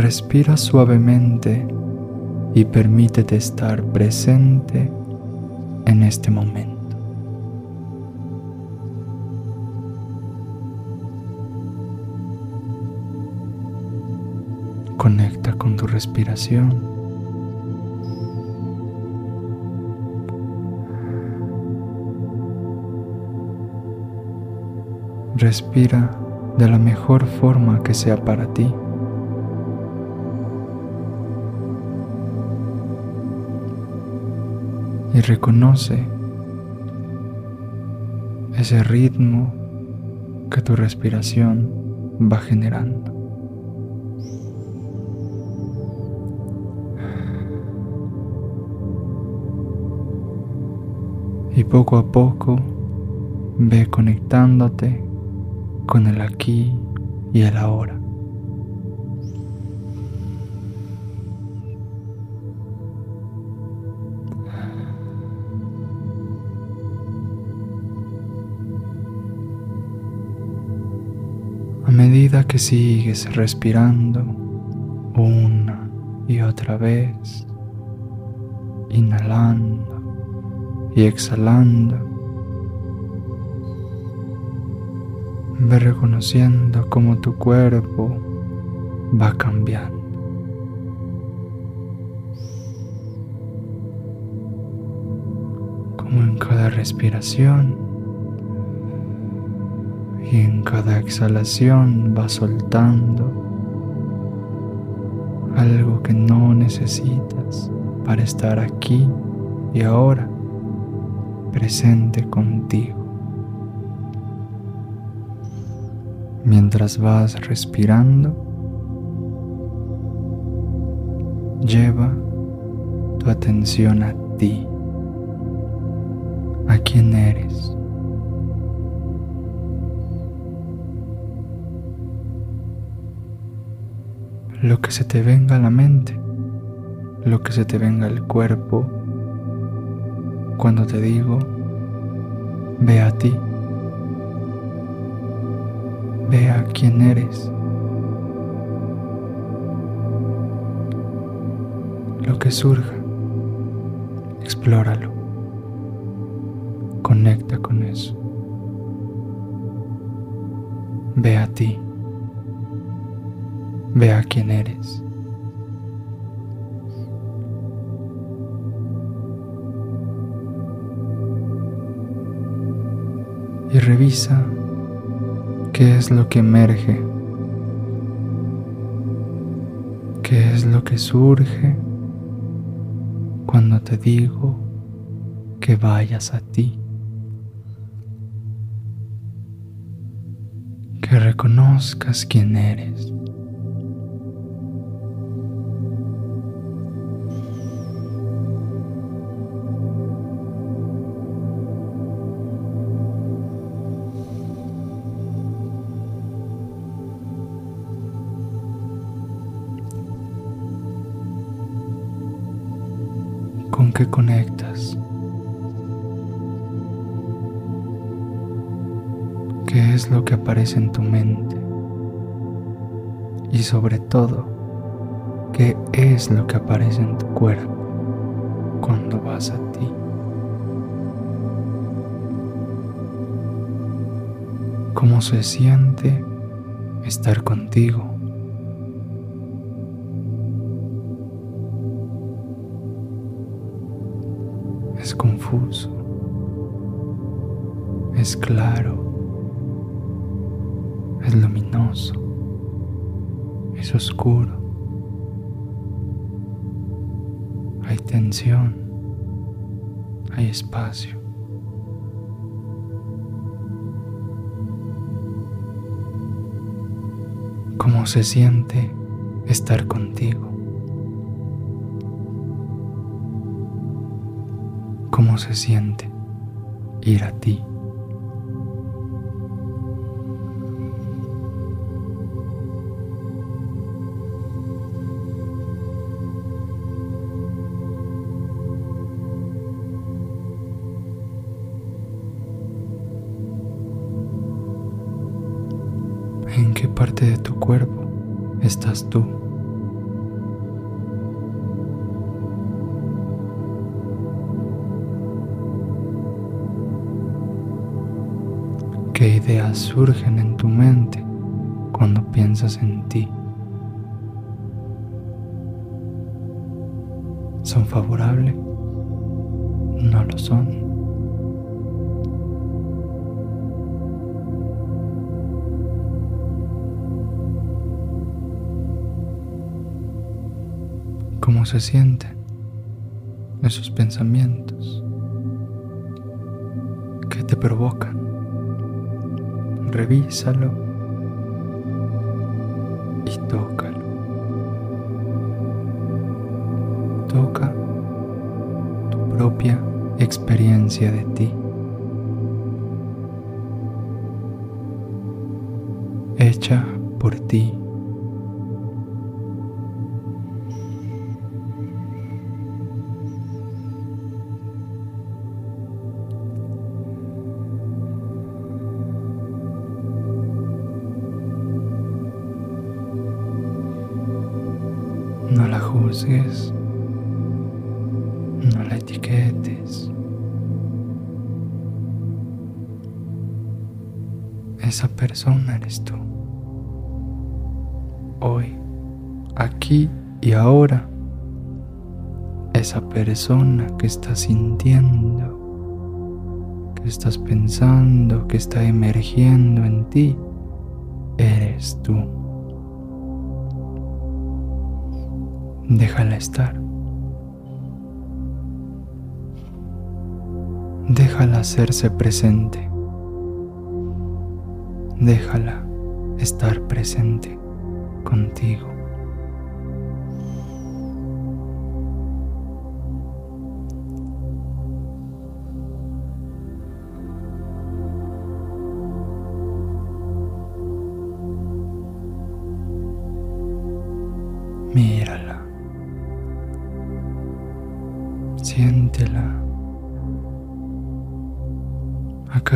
Respira suavemente y permítete estar presente en este momento. Conecta con tu respiración. Respira de la mejor forma que sea para ti. Y reconoce ese ritmo que tu respiración va generando. Y poco a poco ve conectándote con el aquí y el ahora. Medida que sigues respirando una y otra vez, inhalando y exhalando, Ve reconociendo cómo tu cuerpo va cambiando. Como en cada respiración y en cada exhalación va soltando algo que no necesitas para estar aquí y ahora presente contigo. Mientras vas respirando, lleva tu atención a ti, a quién eres. Lo que se te venga a la mente, lo que se te venga al cuerpo, cuando te digo, ve a ti. Vea quién eres. Lo que surja, explóralo. Conecta con eso. Ve a ti. Ve a quién eres. Y revisa ¿Qué es lo que emerge? ¿Qué es lo que surge cuando te digo que vayas a ti? Que reconozcas quién eres. Qué conectas. ¿Qué es lo que aparece en tu mente? Y sobre todo, ¿qué es lo que aparece en tu cuerpo cuando vas a ti? ¿Cómo se siente estar contigo? Es claro, es luminoso, es oscuro, hay tensión, hay espacio. ¿Cómo se siente estar contigo? Se siente ir a ti. ¿En qué parte de tu cuerpo estás tú ideas surgen en tu mente cuando piensas en ti? ¿Son favorables? No lo son. cómo se sienten esos pensamientos que te provocan. Revísalo y tócalo. Toca tu propia experiencia de ti. Hecha por ti. No la juzgues, no la etiquetes. Esa persona eres tú. Hoy, aquí y ahora. Esa persona que estás sintiendo, que estás pensando, que está emergiendo en ti, eres tú. Déjala estar. Déjala hacerse presente. Déjala estar presente contigo.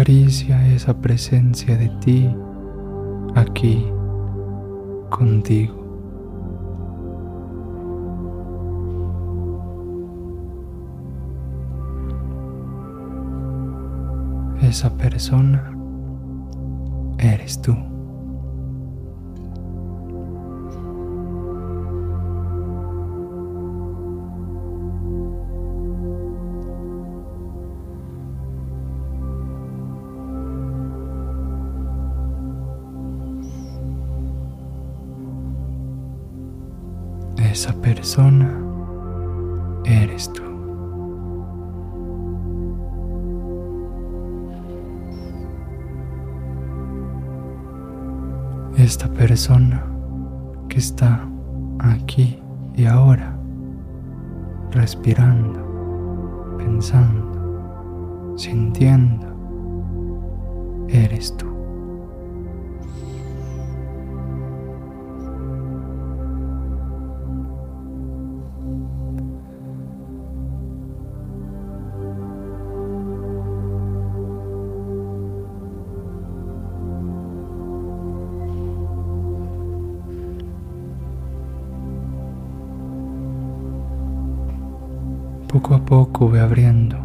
Acaricia esa presencia de ti aquí contigo. Esa persona eres tú. Persona eres tú. Esta persona que está aquí y ahora, respirando, pensando, sintiendo, eres tú. Poco a poco ve abriendo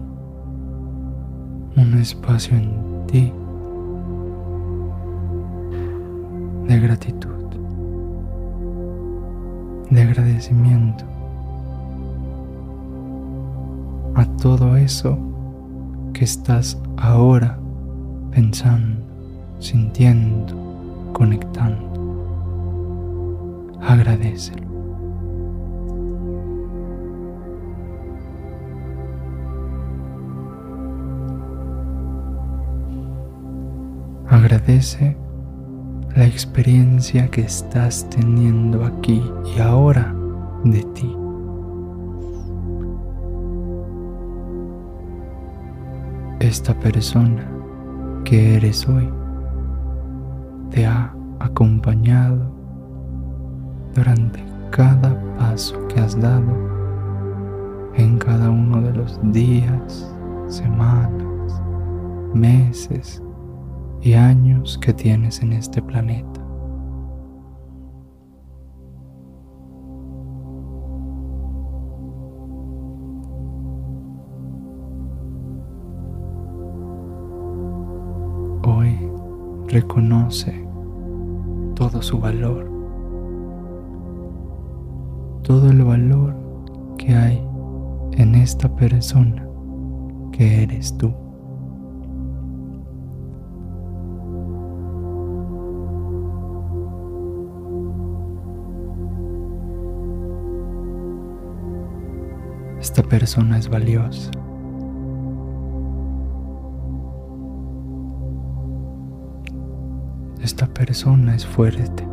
un espacio en ti de gratitud, de agradecimiento a todo eso que estás ahora pensando, sintiendo, conectando. Agradecelo. Agradece la experiencia que estás teniendo aquí y ahora de ti. Esta persona que eres hoy te ha acompañado durante cada paso que has dado en cada uno de los días, semanas, meses y años que tienes en este planeta. Hoy reconoce todo su valor, todo el valor que hay en esta persona que eres tú. Persona es valiosa. Esta persona es fuerte.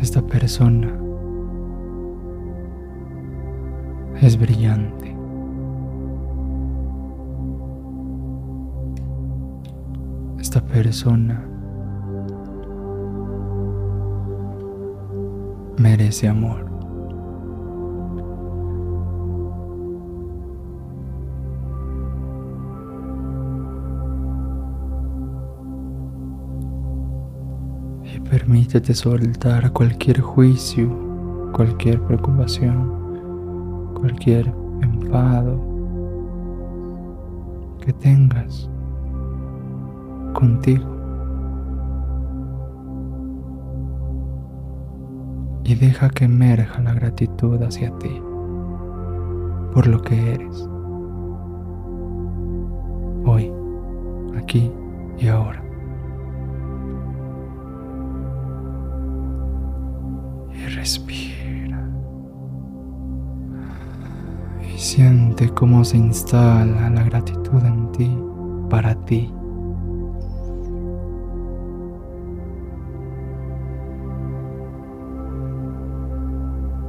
Esta persona es brillante. Esta persona merece amor. Y permítete soltar cualquier juicio, cualquier preocupación, cualquier enfado que tengas contigo. Y deja que emerja la gratitud hacia ti por lo que eres hoy, aquí y ahora. Y respira. Y siente cómo se instala la gratitud en ti, para ti.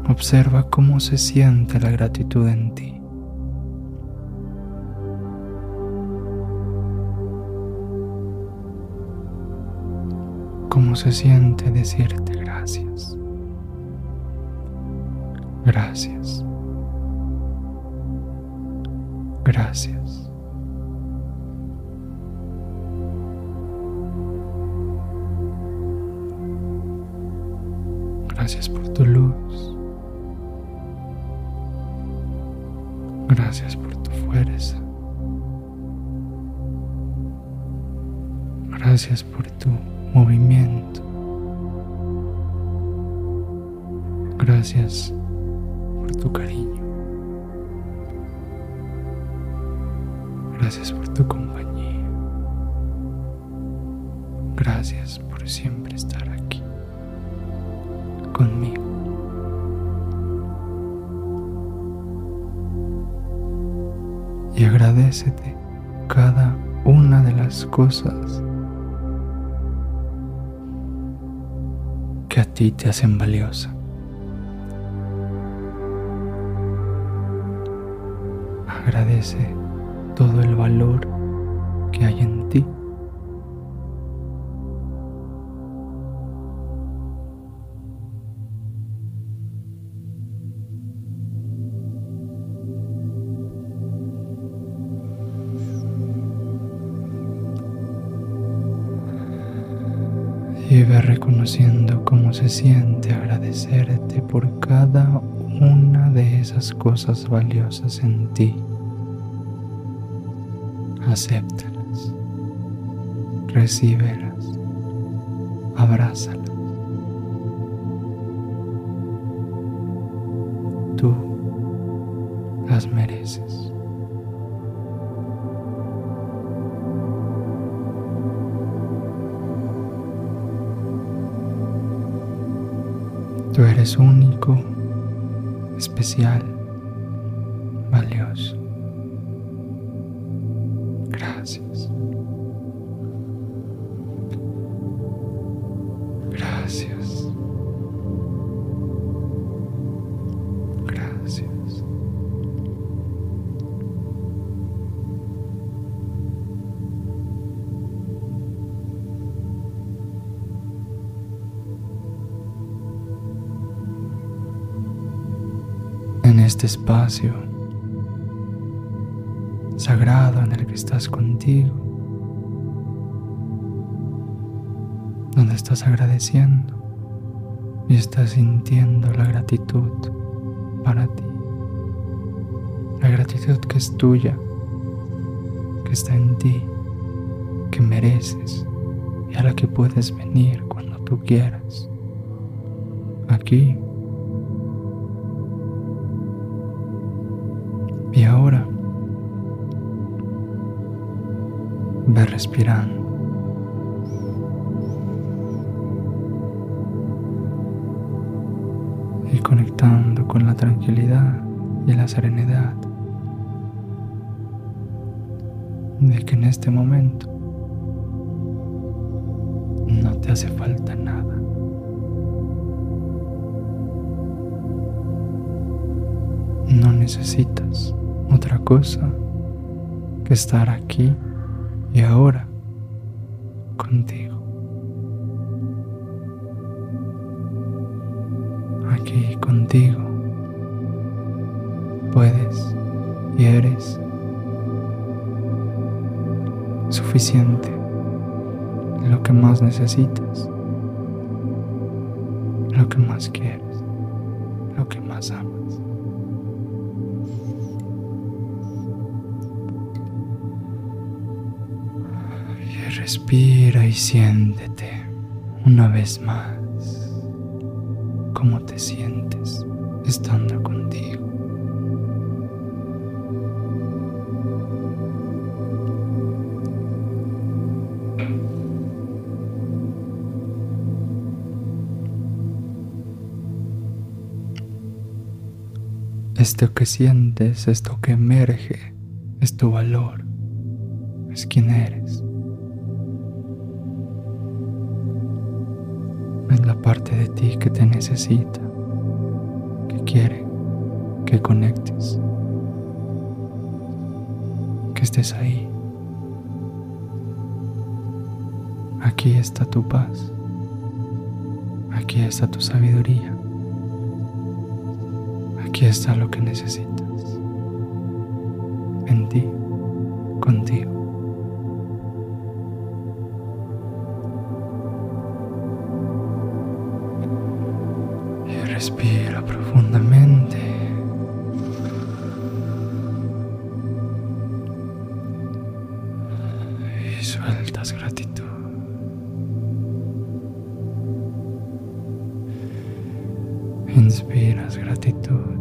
Observa cómo se siente la gratitud en ti. Cómo se siente decirte gracias. Gracias. Gracias. Gracias por tu luz. Gracias por tu fuerza. Gracias por tu movimiento. Gracias por tu cariño. Gracias por tu compañía. Gracias por siempre estar agradecete cada una de las cosas que a ti te hacen valiosa. Agradece todo el valor que hay en ti. Ve reconociendo cómo se siente agradecerte por cada una de esas cosas valiosas en ti. Acéptalas, recíbelas, abrázalas. Tú las mereces. Eres único, especial, este espacio sagrado en el que estás contigo, donde estás agradeciendo y estás sintiendo la gratitud para ti, la gratitud que es tuya, que está en ti, que mereces y a la que puedes venir cuando tú quieras. Aquí. Y ahora, ve respirando. Y conectando con la tranquilidad y la serenidad de que en este momento no te hace falta nada. No necesitas otra cosa que estar aquí y ahora contigo. Aquí contigo puedes y eres suficiente, lo que más necesitas, lo que más quieres, lo que más amas. Respira y siéntete una vez más cómo te sientes estando contigo. Esto que sientes, esto que emerge, es tu valor, es quien eres. Parte de ti que te necesita, que quiere que conectes, que estés ahí. Aquí está tu paz, aquí está tu sabiduría. Aquí está lo que necesitas. En ti, contigo. Respira profundamente. Y sueltas gratitud. Inspiras gratitud.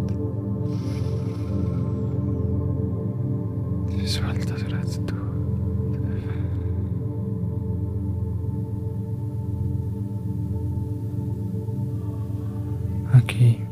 Y sueltas gratitud. Aquí